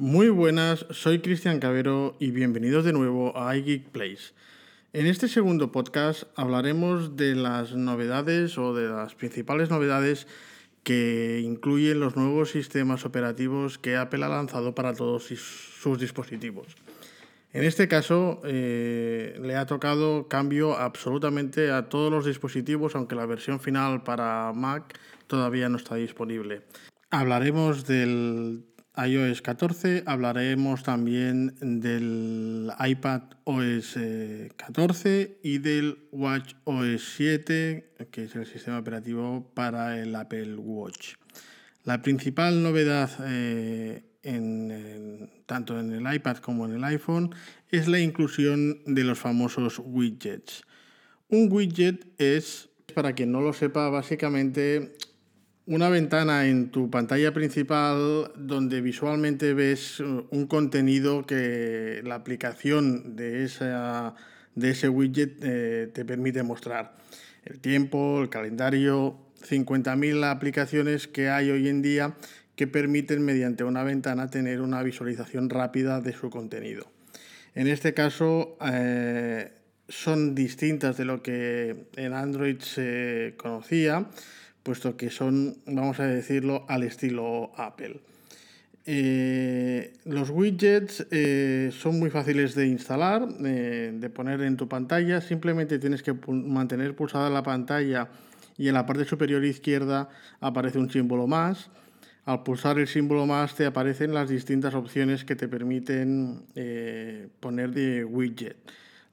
Muy buenas, soy Cristian Cabero y bienvenidos de nuevo a iGeek Place. En este segundo podcast hablaremos de las novedades o de las principales novedades que incluyen los nuevos sistemas operativos que Apple ha lanzado para todos sus dispositivos. En este caso, eh, le ha tocado cambio absolutamente a todos los dispositivos, aunque la versión final para Mac todavía no está disponible. Hablaremos del iOS 14, hablaremos también del iPad OS 14 y del Watch OS 7, que es el sistema operativo para el Apple Watch. La principal novedad eh, tanto en el iPad como en el iPhone es la inclusión de los famosos widgets. Un widget es, para quien no lo sepa, básicamente una ventana en tu pantalla principal donde visualmente ves un contenido que la aplicación de, de ese widget eh, te permite mostrar. El tiempo, el calendario, 50.000 aplicaciones que hay hoy en día que permiten mediante una ventana tener una visualización rápida de su contenido. En este caso eh, son distintas de lo que en Android se conocía, puesto que son, vamos a decirlo, al estilo Apple. Eh, los widgets eh, son muy fáciles de instalar, de poner en tu pantalla. Simplemente tienes que mantener pulsada la pantalla y en la parte superior izquierda aparece un símbolo más. Al pulsar el símbolo más te aparecen las distintas opciones que te permiten eh, poner de widget.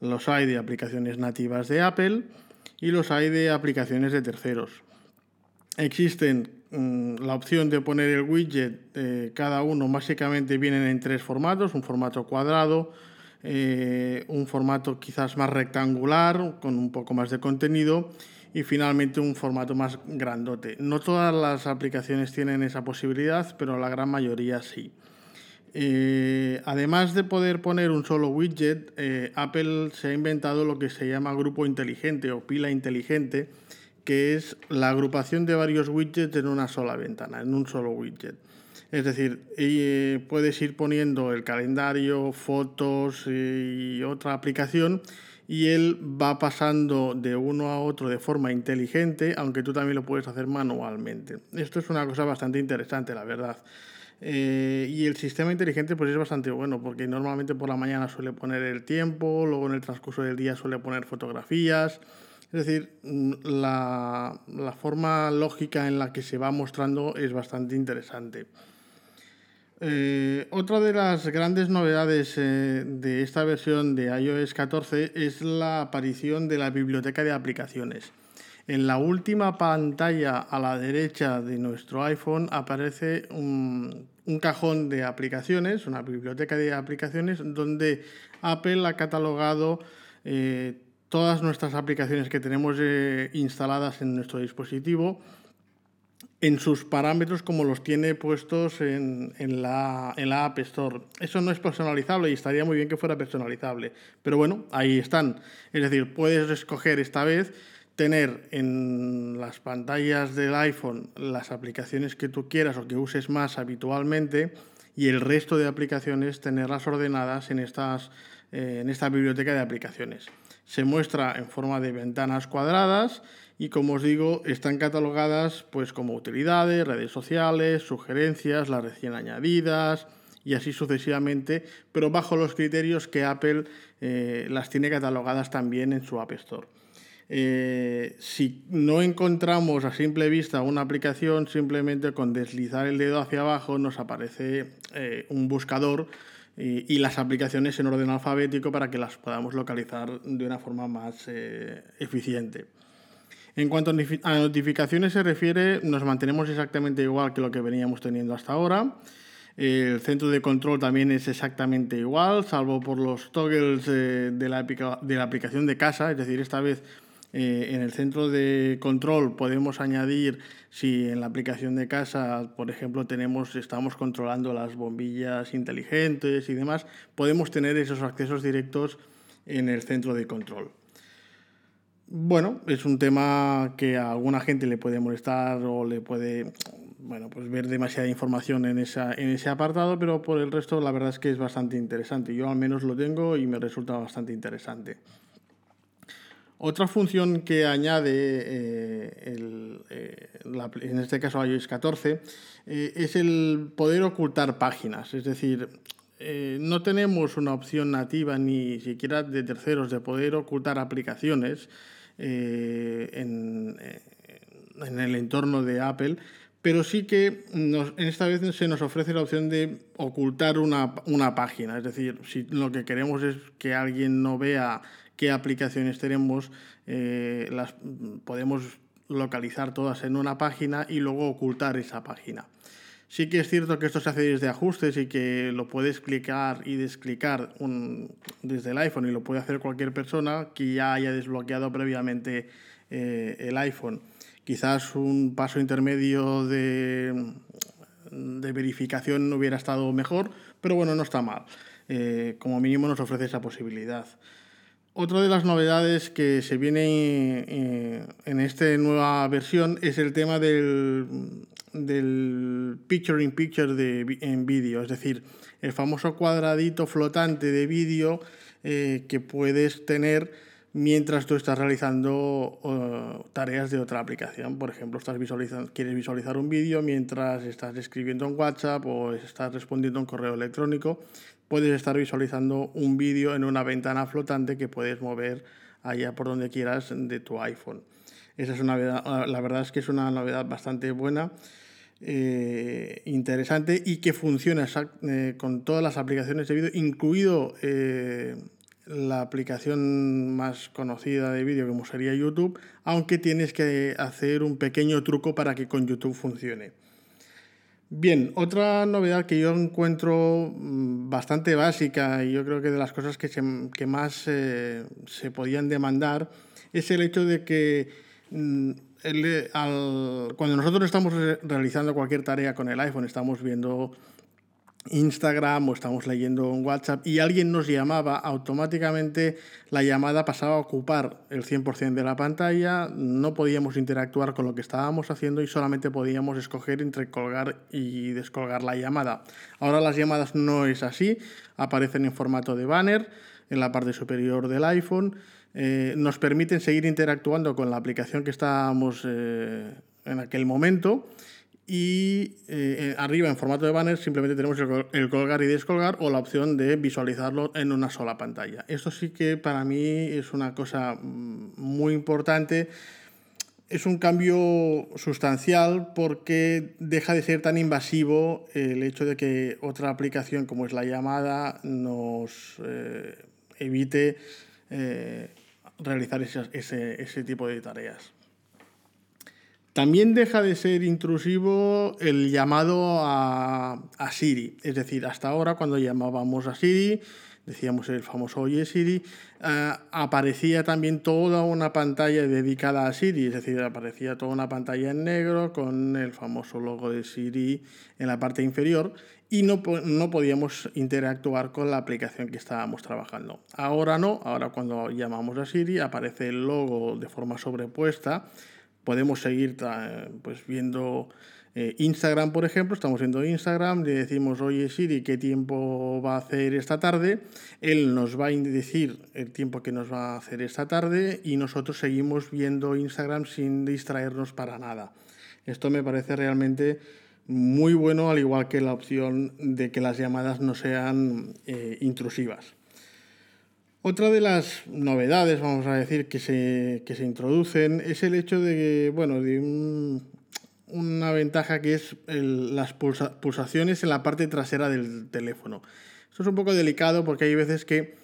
Los hay de aplicaciones nativas de Apple y los hay de aplicaciones de terceros. Existen mm, la opción de poner el widget, eh, cada uno básicamente vienen en tres formatos, un formato cuadrado, eh, un formato quizás más rectangular con un poco más de contenido y finalmente un formato más grandote. No todas las aplicaciones tienen esa posibilidad, pero la gran mayoría sí. Eh, además de poder poner un solo widget, Apple se ha inventado lo que se llama grupo inteligente o pila inteligente, que es la agrupación de varios widgets en una sola ventana, en un solo widget. Es decir, eh, puedes ir poniendo el calendario, fotos y otra aplicación y él va pasando de uno a otro de forma inteligente, aunque tú también lo puedes hacer manualmente. Esto es una cosa bastante interesante, la verdad. Eh, y el sistema inteligente pues es bastante bueno porque normalmente por la mañana suele poner el tiempo, luego en el transcurso del día suele poner fotografías. Es decir, la, la forma lógica en la que se va mostrando es bastante interesante. Eh, otra de las grandes novedades eh, de esta versión de iOS 14 es la aparición de la biblioteca de aplicaciones. En la última pantalla a la derecha de nuestro iPhone aparece un, cajón de aplicaciones, una biblioteca de aplicaciones donde Apple ha catalogado eh, todas nuestras aplicaciones que tenemos instaladas en nuestro dispositivo en sus parámetros como los tiene puestos en, la, App Store. Eso no es personalizable y estaría muy bien que fuera personalizable. Pero bueno, ahí están. Es decir, puedes escoger esta vez tener en las pantallas del iPhone las aplicaciones que tú quieras o que uses más habitualmente y el resto de aplicaciones tenerlas ordenadas en, estas, eh, en esta biblioteca de aplicaciones. Se muestra en forma de ventanas cuadradas y como os digo, están catalogadas pues como utilidades, redes sociales, sugerencias, las recién añadidas y así sucesivamente, pero bajo los criterios que Apple eh, las tiene catalogadas también en su App Store. Eh, si no encontramos a simple vista una aplicación, simplemente con deslizar el dedo hacia abajo nos aparece eh, un buscador y, las aplicaciones en orden alfabético para que las podamos localizar de una forma más eficiente. En cuanto a notificaciones se refiere, nos mantenemos exactamente igual que lo que veníamos teniendo hasta ahora. El centro de control también es exactamente igual, salvo por los toggles de, la, de la aplicación de casa, es decir, esta vez eh, en el centro de control podemos añadir si en la aplicación de casa, por ejemplo, tenemos, estamos controlando las bombillas inteligentes y demás, podemos tener esos accesos directos en el centro de control. Bueno, es un tema que a alguna gente le puede molestar o le puede, bueno, pues ver demasiada información en, esa, en ese apartado, pero por el resto la verdad es que es bastante interesante. Yo al menos lo tengo y me resulta bastante interesante. Otra función que añade eh, eh, en este caso iOS 14 eh, es el poder ocultar páginas. Es decir, no tenemos una opción nativa ni siquiera de terceros de poder ocultar aplicaciones en, el entorno de Apple, pero sí que en esta vez se nos ofrece la opción de ocultar una, una página. Es decir, si lo que queremos es que alguien no vea qué aplicaciones tenemos, eh, las podemos localizar todas en una página y luego ocultar esa página. Sí que es cierto que esto se hace desde ajustes y que lo puedes clicar y desclicar desde el iPhone y lo puede hacer cualquier persona que ya haya desbloqueado previamente eh, el iPhone. Quizás un paso intermedio de, de, verificación hubiera estado mejor, pero bueno, no está mal. Eh, como mínimo nos ofrece esa posibilidad. Otra de las novedades que se viene eh, en esta nueva versión es el tema del, picture in picture de, en vídeo, es decir, el famoso cuadradito flotante de vídeo eh, que puedes tener mientras tú estás realizando tareas de otra aplicación. Por ejemplo, estás quieres visualizar un vídeo mientras estás escribiendo en WhatsApp o estás respondiendo un correo electrónico puedes estar visualizando un vídeo en una ventana flotante que puedes mover allá por donde quieras de tu iPhone. Esa es una novedad, la verdad es que es una novedad bastante buena, eh, interesante y que funciona eh, con todas las aplicaciones de vídeo, incluido eh, la aplicación más conocida de vídeo como sería YouTube, aunque tienes que hacer un pequeño truco para que con YouTube funcione. Bien, otra novedad que yo encuentro mm, bastante básica y yo creo que de las cosas que, más eh, se podían demandar es el hecho de que mm, cuando nosotros estamos realizando cualquier tarea con el iPhone, estamos viendo Instagram o estamos leyendo un WhatsApp y alguien nos llamaba, automáticamente la llamada pasaba a ocupar el 100% de la pantalla, no podíamos interactuar con lo que estábamos haciendo y solamente podíamos escoger entre colgar y descolgar la llamada. Ahora las llamadas no es así, aparecen en formato de banner en la parte superior del iPhone, eh, nos permiten seguir interactuando con la aplicación que estábamos eh, en aquel momento y eh, arriba en formato de banner simplemente tenemos el, colgar y descolgar o la opción de visualizarlo en una sola pantalla. Esto sí que para mí es una cosa mm, muy importante. Es un cambio sustancial porque deja de ser tan invasivo el hecho de que otra aplicación como es la llamada nos eh, evite eh, realizar ese, ese tipo de tareas. También deja de ser intrusivo el llamado a, Siri. Es decir, hasta ahora cuando llamábamos a Siri, decíamos el famoso Oye Siri, eh, aparecía también toda una pantalla dedicada a Siri, es decir, aparecía toda una pantalla en negro con el famoso logo de Siri en la parte inferior y no, no podíamos interactuar con la aplicación que estábamos trabajando. Ahora no, ahora cuando llamamos a Siri aparece el logo de forma sobrepuesta podemos seguir pues, viendo eh, Instagram, por ejemplo, estamos viendo Instagram, le decimos, oye Siri, ¿qué tiempo va a hacer esta tarde? Él nos va a decir el tiempo que nos va a hacer esta tarde y nosotros seguimos viendo Instagram sin distraernos para nada. Esto me parece realmente muy bueno, al igual que la opción de que las llamadas no sean eh, intrusivas. Otra de las novedades, vamos a decir, que se, se introducen es el hecho de, bueno, de una ventaja que es las pulsaciones en la parte trasera del teléfono. Esto es un poco delicado porque hay veces que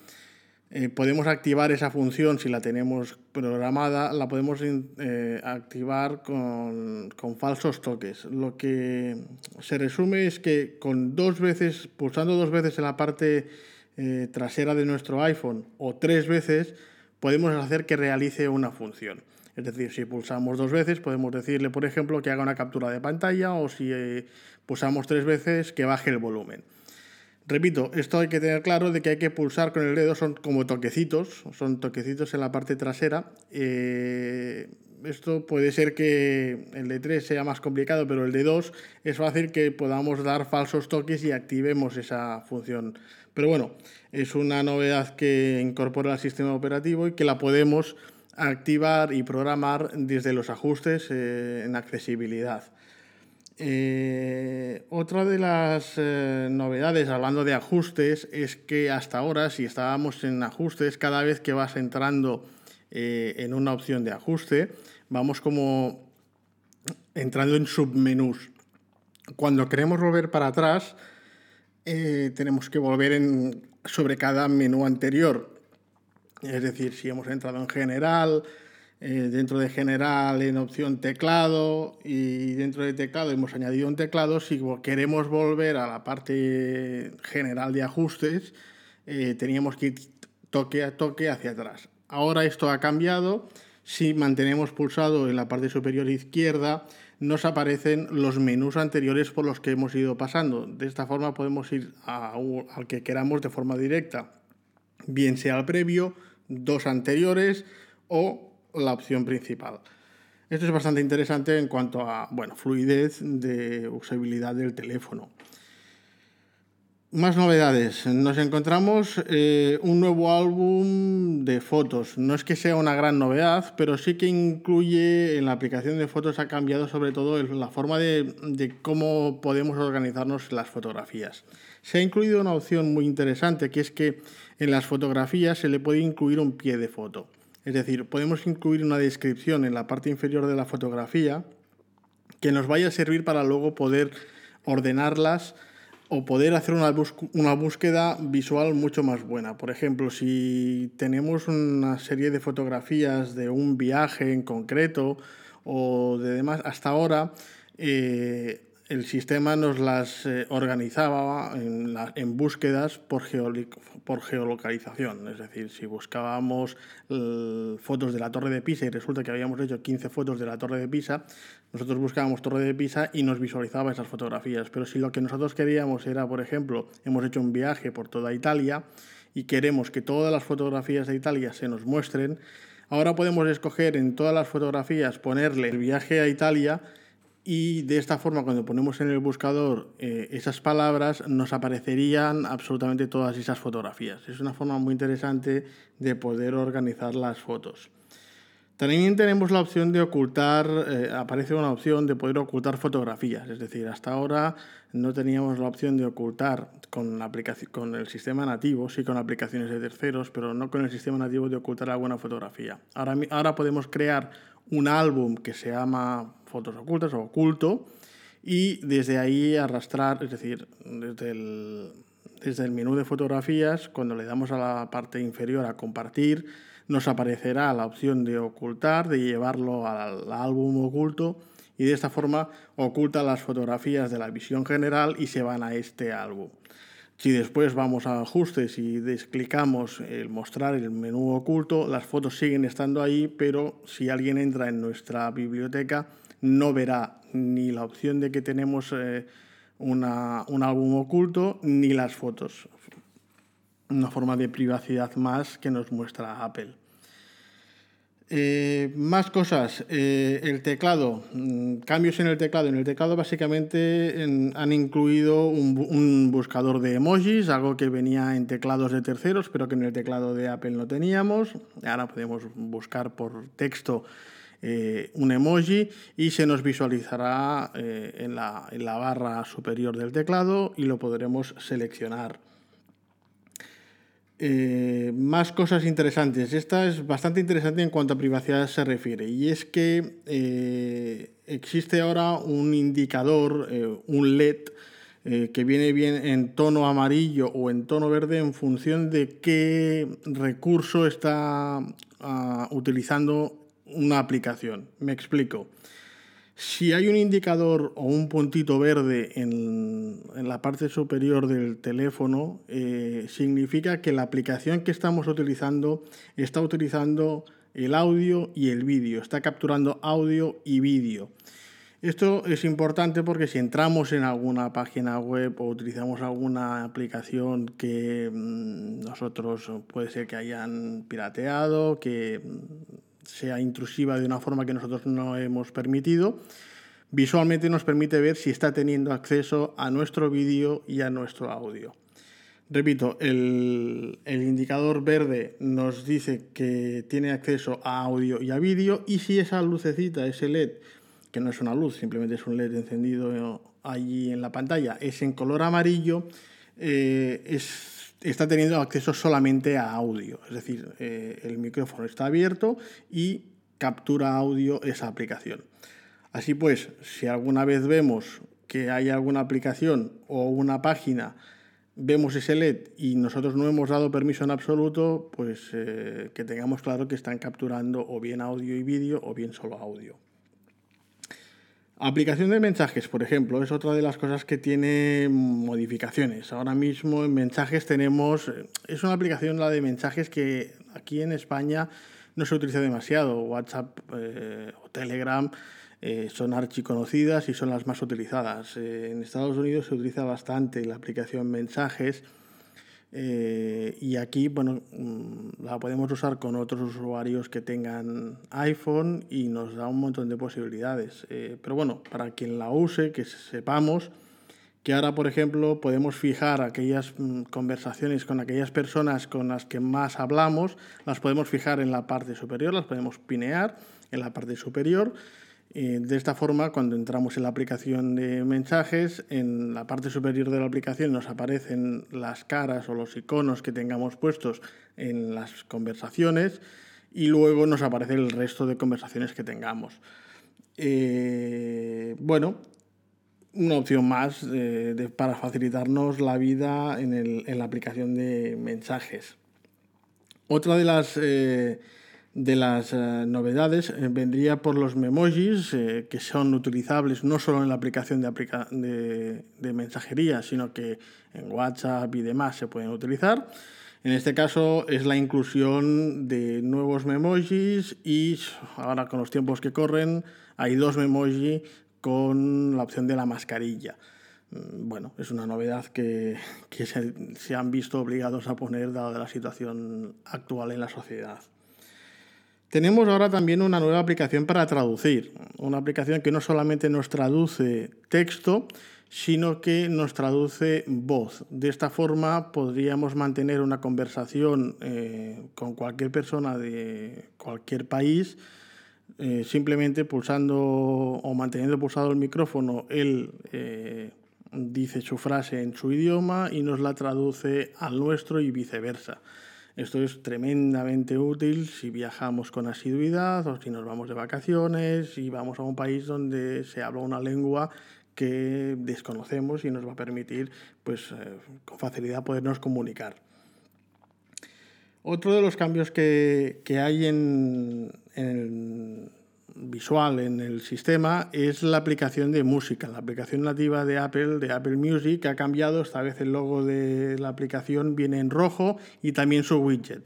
eh, podemos activar esa función si la tenemos programada, la podemos eh, activar con, con, falsos toques. Lo que se resume es que con dos veces, pulsando dos veces en la parte eh, trasera de nuestro iPhone o tres veces, podemos hacer que realice una función. Es decir, si pulsamos dos veces, podemos decirle, por ejemplo, que haga una captura de pantalla o si eh, pulsamos tres veces, que baje el volumen. Repito, esto hay que tener claro de que hay que pulsar con el dedo, son como toquecitos, son toquecitos en la parte trasera. Eh, esto puede ser que el de 3 sea más complicado, pero el de 2 es fácil que podamos dar falsos toques y activemos esa función. Pero bueno, es una novedad que incorpora el sistema operativo y que la podemos activar y programar desde los ajustes eh, en accesibilidad. Eh, otra de las eh, novedades, hablando de ajustes, es que hasta ahora, si estábamos en ajustes, cada vez que vas entrando en una opción de ajuste, vamos como entrando en submenús. Cuando queremos volver para atrás, tenemos que volver en, sobre cada menú anterior. Es decir, si hemos entrado en general, eh, dentro de general en opción teclado y dentro de teclado hemos añadido un teclado, si queremos volver a la parte general de ajustes, eh, teníamos que ir toque a toque hacia atrás. Ahora esto ha cambiado. Si mantenemos pulsado en la parte superior izquierda, nos aparecen los menús anteriores por los que hemos ido pasando. De esta forma podemos ir al que queramos de forma directa, bien sea al previo, dos anteriores o la opción principal. Esto es bastante interesante en cuanto a bueno, fluidez de usabilidad del teléfono. Más novedades. Nos encontramos eh, un nuevo álbum de fotos. No es que sea una gran novedad, pero sí que incluye en la aplicación de fotos ha cambiado sobre todo la forma de, de cómo podemos organizarnos las fotografías. Se ha incluido una opción muy interesante que es que en las fotografías se le puede incluir un pie de foto. Es decir, podemos incluir una descripción en la parte inferior de la fotografía que nos vaya a servir para luego poder ordenarlas o poder hacer una, una, búsqueda visual mucho más buena. Por ejemplo, si tenemos una serie de fotografías de un viaje en concreto o de demás, hasta ahora eh, el sistema nos las eh, organizaba en, búsquedas por, por, geolocalización. Es decir, si buscábamos fotos de la Torre de Pisa y resulta que habíamos hecho 15 fotos de la Torre de Pisa, nosotros buscábamos Torre de Pisa y nos visualizaba esas fotografías. Pero si lo que nosotros queríamos era, por ejemplo, hemos hecho un viaje por toda Italia y queremos que todas las fotografías de Italia se nos muestren, ahora podemos escoger en todas las fotografías ponerle el viaje a Italia y de esta forma cuando ponemos en el buscador eh, esas palabras nos aparecerían absolutamente todas esas fotografías. Es una forma muy interesante de poder organizar las fotos. También tenemos la opción de ocultar, eh, aparece una opción de poder ocultar fotografías, es decir, hasta ahora no teníamos la opción de ocultar con, la aplicación, con el sistema nativo, sí con aplicaciones de terceros, pero no con el sistema nativo de ocultar alguna fotografía. Ahora, ahora podemos crear un álbum que se llama fotos ocultas o oculto y desde ahí arrastrar, es decir, desde el, desde el menú de fotografías, cuando le damos a la parte inferior a compartir, nos aparecerá la opción de ocultar, de llevarlo al álbum oculto y de esta forma oculta las fotografías de la visión general y se van a este álbum. Si después vamos a ajustes y desclicamos el mostrar el menú oculto, las fotos siguen estando ahí, pero si alguien entra en nuestra biblioteca no verá ni la opción de que tenemos eh, un álbum oculto ni las fotos. Una forma de privacidad más que nos muestra Apple. Eh, más cosas. Eh, el teclado. Mm, cambios en el teclado. En el teclado básicamente han incluido un, buscador de emojis, algo que venía en teclados de terceros, pero que en el teclado de Apple no teníamos. Ahora podemos buscar por texto eh, un emoji y se nos visualizará en la barra superior del teclado y lo podremos seleccionar. Eh, más cosas interesantes. Esta es bastante interesante en cuanto a privacidad se refiere. Y es que eh, existe ahora un indicador, eh, un LED, que viene bien en tono amarillo o en tono verde en función de qué recurso está ah, utilizando una aplicación. Me explico. Si hay un indicador o un puntito verde en, la parte superior del teléfono, eh, significa que la aplicación que estamos utilizando está utilizando el audio y el vídeo, está capturando audio y vídeo. Esto es importante porque si entramos en alguna página web o utilizamos alguna aplicación que mm, nosotros puede ser que hayan pirateado, que sea intrusiva de una forma que nosotros no hemos permitido, visualmente nos permite ver si está teniendo acceso a nuestro vídeo y a nuestro audio. Repito, el, indicador verde nos dice que tiene acceso a audio y a vídeo y si esa lucecita, ese LED, que no es una luz, simplemente es un LED encendido allí en la pantalla, es en color amarillo, eh, está teniendo acceso solamente a audio. Es decir, eh, el micrófono está abierto y captura audio esa aplicación. Así pues, si alguna vez vemos que hay alguna aplicación o una página, vemos ese LED y nosotros no hemos dado permiso en absoluto, pues eh, que tengamos claro que están capturando o bien audio y vídeo o bien solo audio. Aplicación de mensajes, por ejemplo, es otra de las cosas que tiene modificaciones. Ahora mismo en mensajes tenemos, es una aplicación la de mensajes que aquí en España no se utiliza demasiado. WhatsApp eh, o Telegram eh, son archiconocidas y son las más utilizadas. Eh, en Estados Unidos se utiliza bastante la aplicación mensajes eh, y aquí, bueno, mm, la podemos usar con otros usuarios que tengan iPhone y nos da un montón de posibilidades. Eh, pero bueno, para quien la use, que sepamos que ahora, por ejemplo, podemos fijar aquellas mm, conversaciones con aquellas personas con las que más hablamos, las podemos fijar en la parte superior, las podemos pinear en la parte superior eh, de esta forma, cuando entramos en la aplicación de mensajes, en la parte superior de la aplicación nos aparecen las caras o los iconos que tengamos puestos en las conversaciones y luego nos aparece el resto de conversaciones que tengamos. Eh, bueno, una opción más eh, para facilitarnos la vida en, la aplicación de mensajes. Otra de las de las eh, novedades eh, vendría por los memojis, eh, que son utilizables no solo en la aplicación de, mensajería, sino que en WhatsApp y demás se pueden utilizar. En este caso es la inclusión de nuevos memojis y ahora con los tiempos que corren hay dos memojis con la opción de la mascarilla. Mm, bueno, es una novedad que, se han visto obligados a poner dada la situación actual en la sociedad. Tenemos ahora también una nueva aplicación para traducir, una aplicación que no solamente nos traduce texto, sino que nos traduce voz. De esta forma podríamos mantener una conversación eh, con cualquier persona de cualquier país, eh, simplemente pulsando o manteniendo pulsado el micrófono, él eh, dice su frase en su idioma y nos la traduce al nuestro y viceversa. Esto es tremendamente útil si viajamos con asiduidad o si nos vamos de vacaciones y vamos a un país donde se habla una lengua que desconocemos y nos va a permitir pues, eh, con facilidad podernos comunicar. Otro de los cambios que, hay en, en visual en el sistema es la aplicación de música, la aplicación nativa de Apple, de Apple Music, que ha cambiado, esta vez el logo de la aplicación viene en rojo y también su widget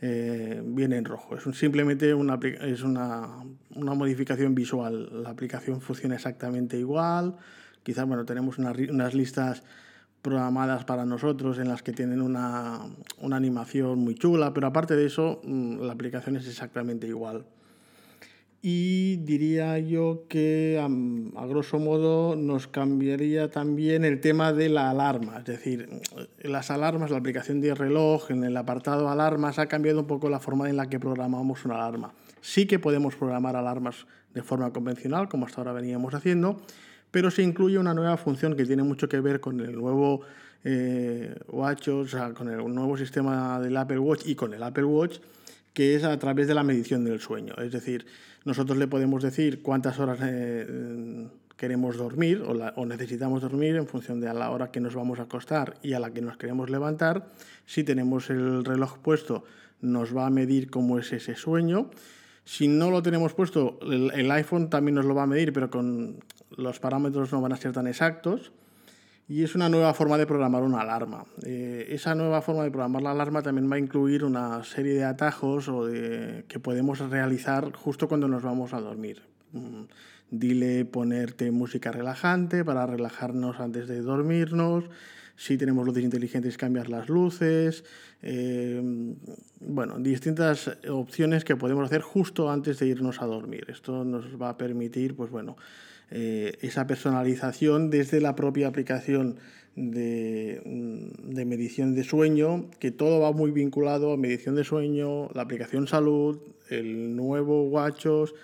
eh, viene en rojo. Es simplemente una, es una, una, modificación visual, la aplicación funciona exactamente igual, quizás bueno, tenemos unas listas programadas para nosotros en las que tienen una, una animación muy chula, pero aparte de eso, mm, la aplicación es exactamente igual. Y diría yo que a, grosso modo nos cambiaría también el tema de la alarma. Es decir, las alarmas, la aplicación de reloj, en el apartado alarmas ha cambiado un poco la forma en la que programamos una alarma. Sí que podemos programar alarmas de forma convencional, como hasta ahora veníamos haciendo, pero se incluye una nueva función que tiene mucho que ver con el nuevo eh, Watch, o sea, con el nuevo sistema del Apple Watch y con el Apple Watch, que es a través de la medición del sueño. Es decir, nosotros le podemos decir cuántas horas eh, queremos dormir o, necesitamos dormir en función de a la hora que nos vamos a acostar y a la que nos queremos levantar. Si tenemos el reloj puesto, nos va a medir cómo es ese sueño. Si no lo tenemos puesto, el iPhone también nos lo va a medir, pero con los parámetros no van a ser tan exactos y es una nueva forma de programar una alarma. Eh, esa nueva forma de programar la alarma también va a incluir una serie de atajos o de, que podemos realizar justo cuando nos vamos a dormir. Mm, dile ponerte música relajante para relajarnos antes de dormirnos. si tenemos luces inteligentes, cambiar las luces, eh, bueno, distintas opciones que podemos hacer justo antes de irnos a dormir. Esto nos va a permitir, pues bueno, eh, esa personalización desde la propia aplicación de, de, medición de sueño, que todo va muy vinculado a medición de sueño, la aplicación salud, el nuevo WatchOS,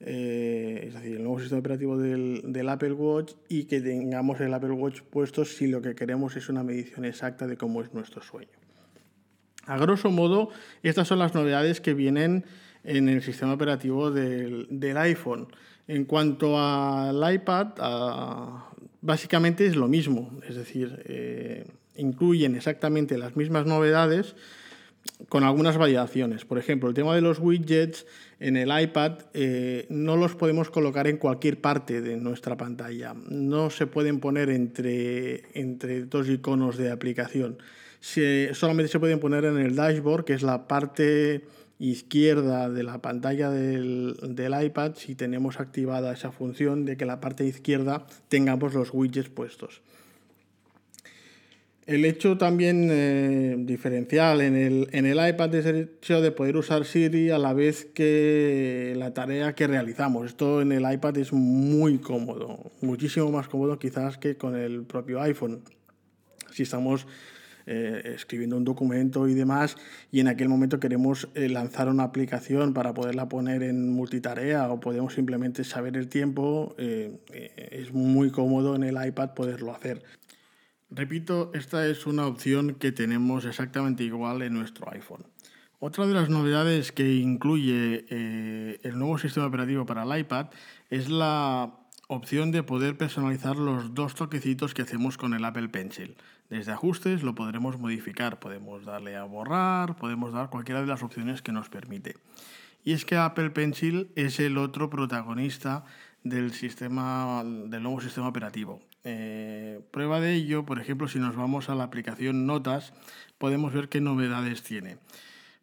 eh, es decir, el nuevo sistema operativo del, Apple Watch y que tengamos el Apple Watch puesto si lo que queremos es una medición exacta de cómo es nuestro sueño. A grosso modo, estas son las novedades que vienen en el sistema operativo del iPhone. En cuanto al iPad, básicamente es lo mismo, es decir, eh, incluyen exactamente las mismas novedades con algunas variaciones. Por ejemplo, el tema de los widgets en el iPad eh, no los podemos colocar en cualquier parte de nuestra pantalla. No se pueden poner entre, entre dos iconos de aplicación. solamente se pueden poner en el dashboard, que es la parte izquierda de la pantalla del, iPad si tenemos activada esa función de que la parte izquierda tengamos los widgets puestos. El hecho también eh, diferencial en el, en el iPad es el hecho de poder usar Siri a la vez que la tarea que realizamos. Esto en el iPad es muy cómodo, muchísimo más cómodo quizás que con el propio iPhone. Si estamos eh, escribiendo un documento y demás, y en aquel momento queremos eh, lanzar una aplicación para poderla poner en multitarea o podemos simplemente saber el tiempo, eh, es muy cómodo en el iPad poderlo hacer. Repito, esta es una opción que tenemos exactamente igual en nuestro iPhone. Otra de las novedades que incluye el nuevo sistema operativo para el iPad es la opción de poder personalizar los dos toquecitos que hacemos con el Apple Pencil. Desde ajustes lo podremos modificar, podemos darle a borrar, podemos dar cualquiera de las opciones que nos permite. Y es que Apple Pencil es el otro protagonista del, sistema, del nuevo sistema operativo. Eh, prueba de ello, por ejemplo, si nos vamos a la aplicación Notas, podemos ver qué novedades tiene.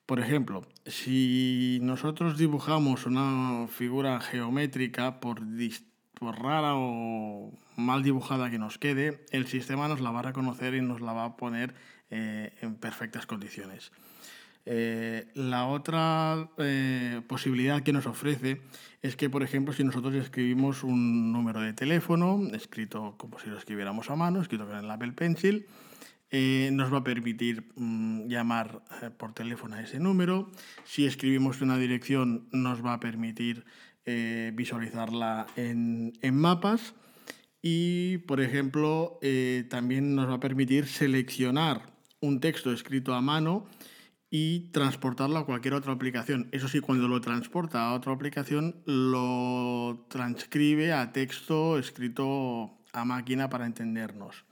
Por ejemplo, si nosotros dibujamos una figura geométrica por distintos rara o mal dibujada que nos quede, el sistema nos la va a reconocer y nos la va a poner eh, en perfectas condiciones. Eh, la otra eh, posibilidad que nos ofrece es que, por ejemplo, si nosotros escribimos un número de teléfono, escrito como si lo escribiéramos a mano, escrito con el Apple Pencil, nos va a permitir mm, llamar por teléfono a ese número. Si escribimos una dirección, nos va a permitir eh, visualizarla en, mapas y, por ejemplo, eh, también nos va a permitir seleccionar un texto escrito a mano y transportarlo a cualquier otra aplicación. Eso sí, cuando lo transporta a otra aplicación, lo transcribe a texto escrito a máquina para entendernos.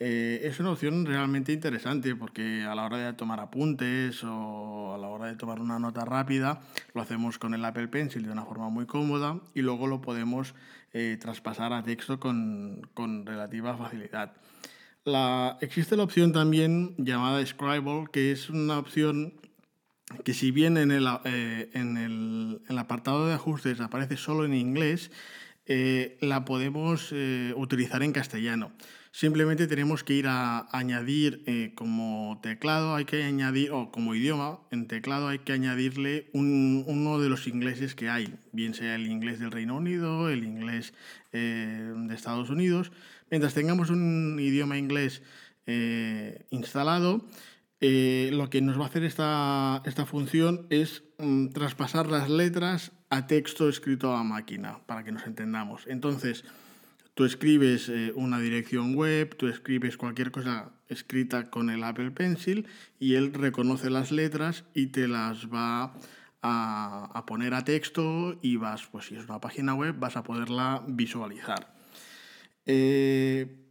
Eh, es una opción realmente interesante porque a la hora de tomar apuntes o a la hora de tomar una nota rápida lo hacemos con el Apple Pencil de una forma muy cómoda y luego lo podemos eh, traspasar a texto con, relativa facilidad. existe la opción también llamada Scribble que es una opción que si bien en el, eh, en el apartado de ajustes aparece solo en inglés, la podemos utilizar en castellano. Simplemente tenemos que ir a añadir eh, como teclado, hay que añadir, o como idioma, en teclado hay que añadirle uno de los ingleses que hay, bien sea el inglés del Reino Unido, el inglés eh, de Estados Unidos. Mientras tengamos un idioma inglés eh, instalado, lo que nos va a hacer esta, esta función es mm, traspasar las letras a texto escrito a máquina, para que nos entendamos. Entonces, Tú escribes eh, una dirección web, tú escribes cualquier cosa escrita con el Apple Pencil y él reconoce las letras y te las va a, poner a texto y vas, pues si es una página web, vas a poderla visualizar. Eh,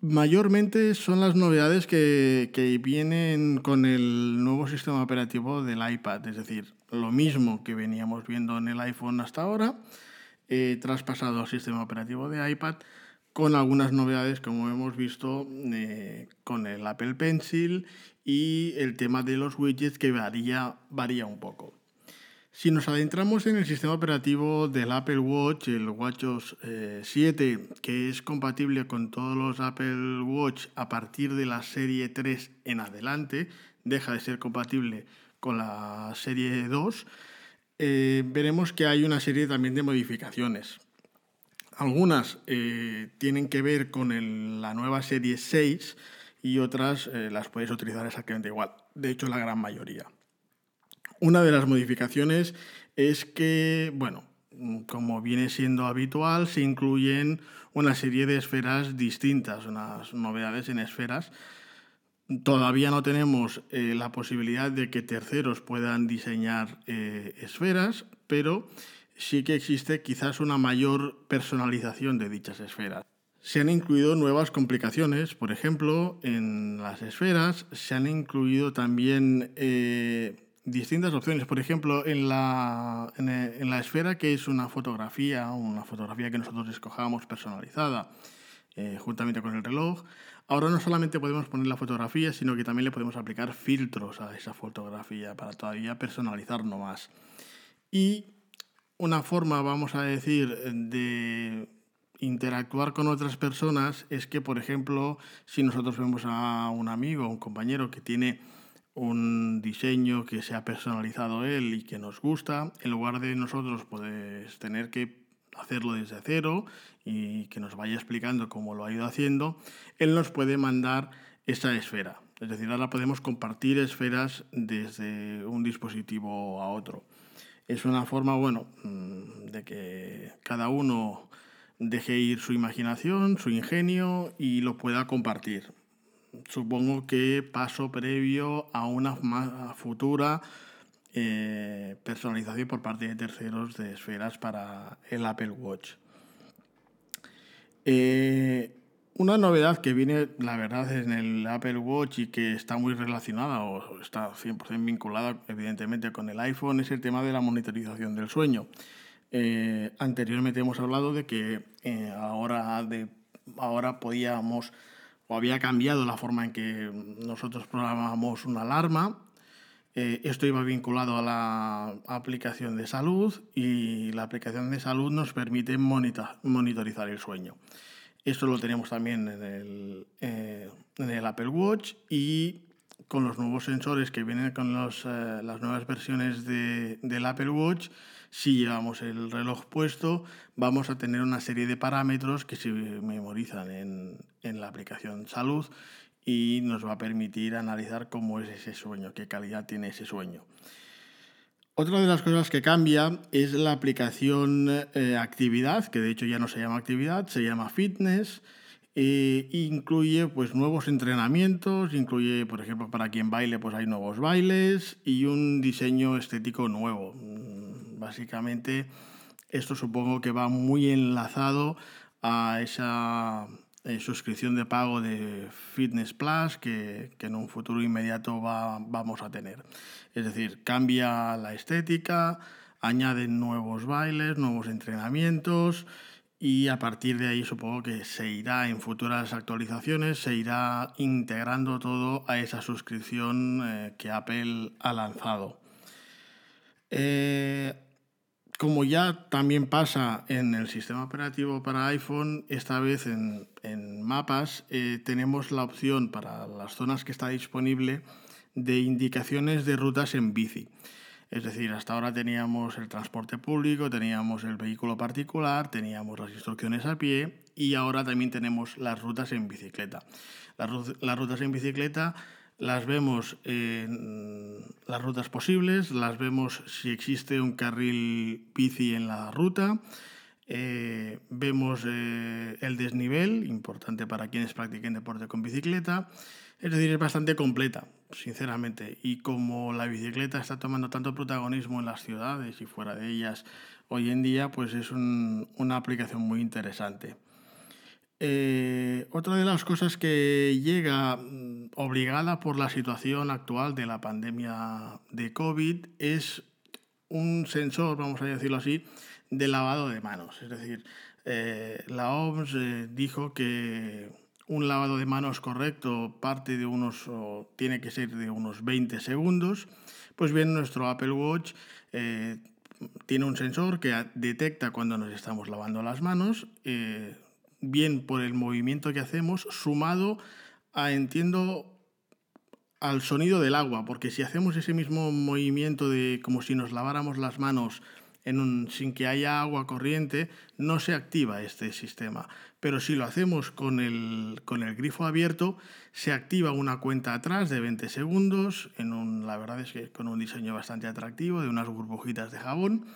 mayormente son las novedades que, que, vienen con el nuevo sistema operativo del iPad, es decir, lo mismo que veníamos viendo en el iPhone hasta ahora, eh, traspasado al sistema operativo de iPad con algunas novedades como hemos visto eh, con el Apple Pencil y el tema de los widgets que varía, varía un poco. Si nos adentramos en el sistema operativo del Apple Watch, el WatchOS 7, eh, que es compatible con todos los Apple Watch a partir de la serie 3 en adelante, deja de ser compatible con la serie 2, eh, veremos que hay una serie también de modificaciones. Algunas eh, tienen que ver con la nueva serie 6 y otras las puedes utilizar exactamente igual. De hecho, la gran mayoría. Una de las modificaciones es que, bueno, como viene siendo habitual, se incluyen una serie de esferas distintas, unas novedades en esferas. Todavía no tenemos eh, la posibilidad de que terceros puedan diseñar eh, esferas, pero sí que existe quizás una mayor personalización de dichas esferas. Se han incluido nuevas complicaciones, por ejemplo, en las esferas se han incluido también eh, distintas opciones. Por ejemplo, en la, en, la esfera, que es una fotografía, una fotografía que nosotros escojamos personalizada, juntamente con el reloj, ahora no solamente podemos poner la fotografía, sino que también le podemos aplicar filtros a esa fotografía para todavía personalizarlo más. Y una forma, vamos a decir, de interactuar con otras personas es que, por ejemplo, si nosotros vemos a un amigo, un compañero que tiene un diseño que se ha personalizado él y que nos gusta, en lugar de nosotros pues, tener que hacerlo desde cero y que nos vaya explicando cómo lo ha ido haciendo, él nos puede mandar esa esfera. Es decir, ahora podemos compartir esferas desde un dispositivo a otro. Es una forma, bueno, mm, de que cada uno deje ir su imaginación, su ingenio y lo pueda compartir supongo que paso previo a una futura eh, personalización por parte de terceros de esferas para el Apple Watch. Eh, una novedad que viene, la verdad, en el Apple Watch y que está muy relacionada o está 100% vinculada, evidentemente, con el iPhone es el tema de la monitorización del sueño. Eh, anteriormente hemos hablado de que ahora, ahora podíamos o había cambiado la forma en que nosotros programábamos una alarma. Eh, esto iba vinculado a la aplicación de salud y la aplicación de salud nos permite monitorizar el sueño. Esto lo tenemos también en el, eh, Apple Watch y con los nuevos sensores que vienen con eh, las nuevas versiones de, del Apple Watch, si llevamos el reloj puesto, vamos a tener una serie de parámetros que se memorizan en, en la aplicación salud y nos va a permitir analizar cómo es ese sueño, qué calidad tiene ese sueño. Otra de las cosas que cambia es la aplicación eh, actividad, que de hecho ya no se llama actividad, se llama fitness. Incluye pues nuevos entrenamientos, incluye por ejemplo para quien baile pues hay nuevos bailes y un diseño estético nuevo. Mm, básicamente esto supongo que va muy enlazado a esa suscripción de pago de Fitness Plus que, en un futuro inmediato va, vamos a tener. Es decir, cambia la estética, añaden nuevos bailes, nuevos entrenamientos y a partir de ahí supongo que se irá en futuras actualizaciones, se irá integrando todo a esa suscripción eh, que Apple ha lanzado. Eh, como ya también pasa en el sistema operativo para iPhone, esta vez en, mapas eh, tenemos la opción para las zonas que está disponible de indicaciones de rutas en bici. Es decir, hasta ahora teníamos el transporte público, teníamos el vehículo particular, teníamos las instrucciones a pie y ahora también tenemos las rutas en bicicleta. Las, rutas en bicicleta las vemos en las rutas posibles, las vemos si existe un carril bici en la ruta, eh, vemos eh, el desnivel, importante para quienes practiquen deporte con bicicleta, es decir, es bastante completa, sinceramente. Y como la bicicleta está tomando tanto protagonismo en las ciudades y fuera de ellas hoy en día, pues es una aplicación muy interesante. Eh, otra de las cosas que llega mm, obligada por la situación actual de la pandemia de COVID es un sensor, vamos a decirlo así, de lavado de manos. Es decir, eh, la OMS eh, dijo que un lavado de manos correcto parte de unos, tiene que ser de unos 20 segundos, Pues bien, nuestro Apple Watch eh, tiene un sensor que detecta cuando nos estamos lavando las manos, bien por el movimiento que hacemos, sumado a, entiendo, al sonido del agua, porque si hacemos ese mismo movimiento de como si nos laváramos las manos en un, sin que haya agua corriente, no se activa este sistema. Pero si lo hacemos con el, con el grifo abierto, se activa una cuenta atrás de 20 segundos, en un, la verdad es que con un diseño bastante atractivo, de unas burbujitas de jabón.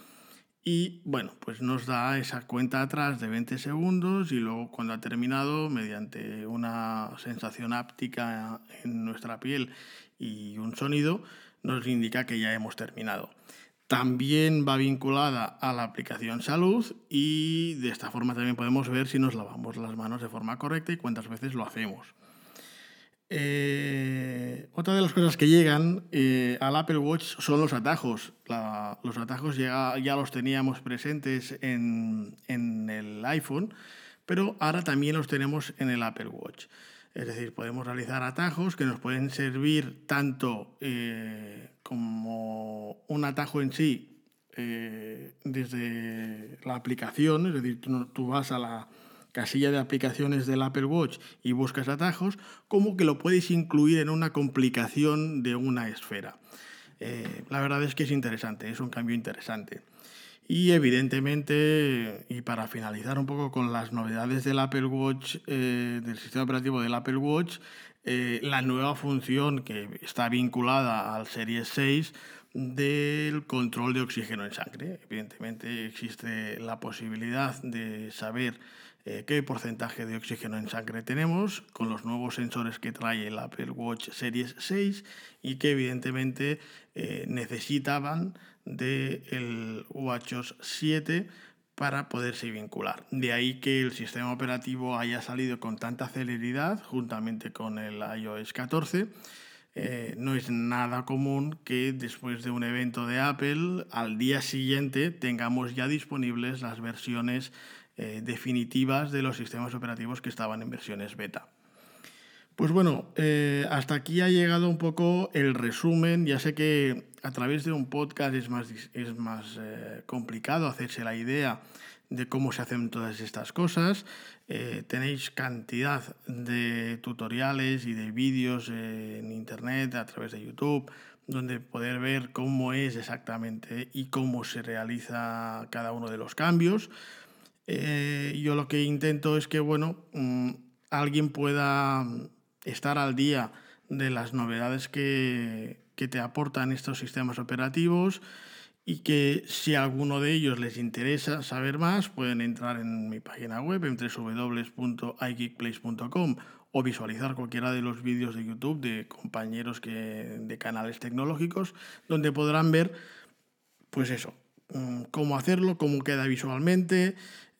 Y bueno, pues nos da esa cuenta atrás de 20 segundos y luego cuando ha terminado, mediante una sensación áptica en nuestra piel y un sonido, nos indica que ya hemos terminado. También va vinculada a la aplicación salud y de esta forma también podemos ver si nos lavamos las manos de forma correcta y cuántas veces lo hacemos. Eh, otra de las cosas que llegan eh, al Apple Watch son los atajos. los atajos ya, ya, los teníamos presentes en, en el iPhone, pero ahora también los tenemos en el Apple Watch. Es decir, podemos realizar atajos que nos pueden servir tanto eh, como un atajo en sí eh, desde la aplicación, es decir, tú, vas a la casilla de aplicaciones del Apple Watch y buscas atajos, como que lo puedes incluir en una complicación de una esfera. Eh, la verdad es que es interesante, es un cambio interesante. Y evidentemente, y para finalizar un poco con las novedades del Apple Watch, eh, del sistema operativo del Apple Watch, eh, la nueva función que está vinculada al Series 6 del control de oxígeno en sangre. Evidentemente existe la posibilidad de saber eh, qué porcentaje de oxígeno en sangre tenemos con los nuevos sensores que trae el Apple Watch Series 6 y que evidentemente necesitaban del WatchOS 7 para poderse vincular. De ahí que el sistema operativo haya salido con tanta celeridad juntamente con el iOS 14. Eh, no es nada común que después de un evento de Apple al día siguiente tengamos ya disponibles las versiones eh, definitivas de los sistemas operativos que estaban en versiones beta. Pues bueno, eh, hasta aquí ha llegado un poco el resumen. Ya sé que a través de un podcast es más, es más eh, complicado hacerse la idea de cómo se hacen todas estas cosas. Tenéis cantidad de tutoriales y de vídeos en internet, a través de YouTube, donde poder ver cómo es exactamente y cómo se realiza cada uno de los cambios. Yo lo que intento es que, bueno, mm, alguien pueda estar al día de las novedades que, te aportan estos sistemas operativos y que si a alguno de ellos les interesa saber más, pueden entrar en mi página web en www.igeekplace.com o visualizar cualquiera de los vídeos de YouTube de compañeros que, de canales tecnológicos, donde podrán ver, pues eso, mm, cómo hacerlo, cómo queda visualmente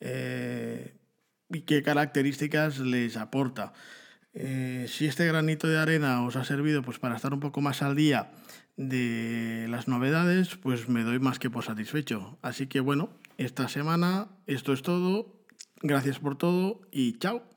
eh, y qué características les aporta. Eh, si este granito de arena os ha servido pues, para estar un poco más al día de las novedades, pues me doy más que por satisfecho. Así que bueno, esta semana esto es todo. Gracias por todo y chao.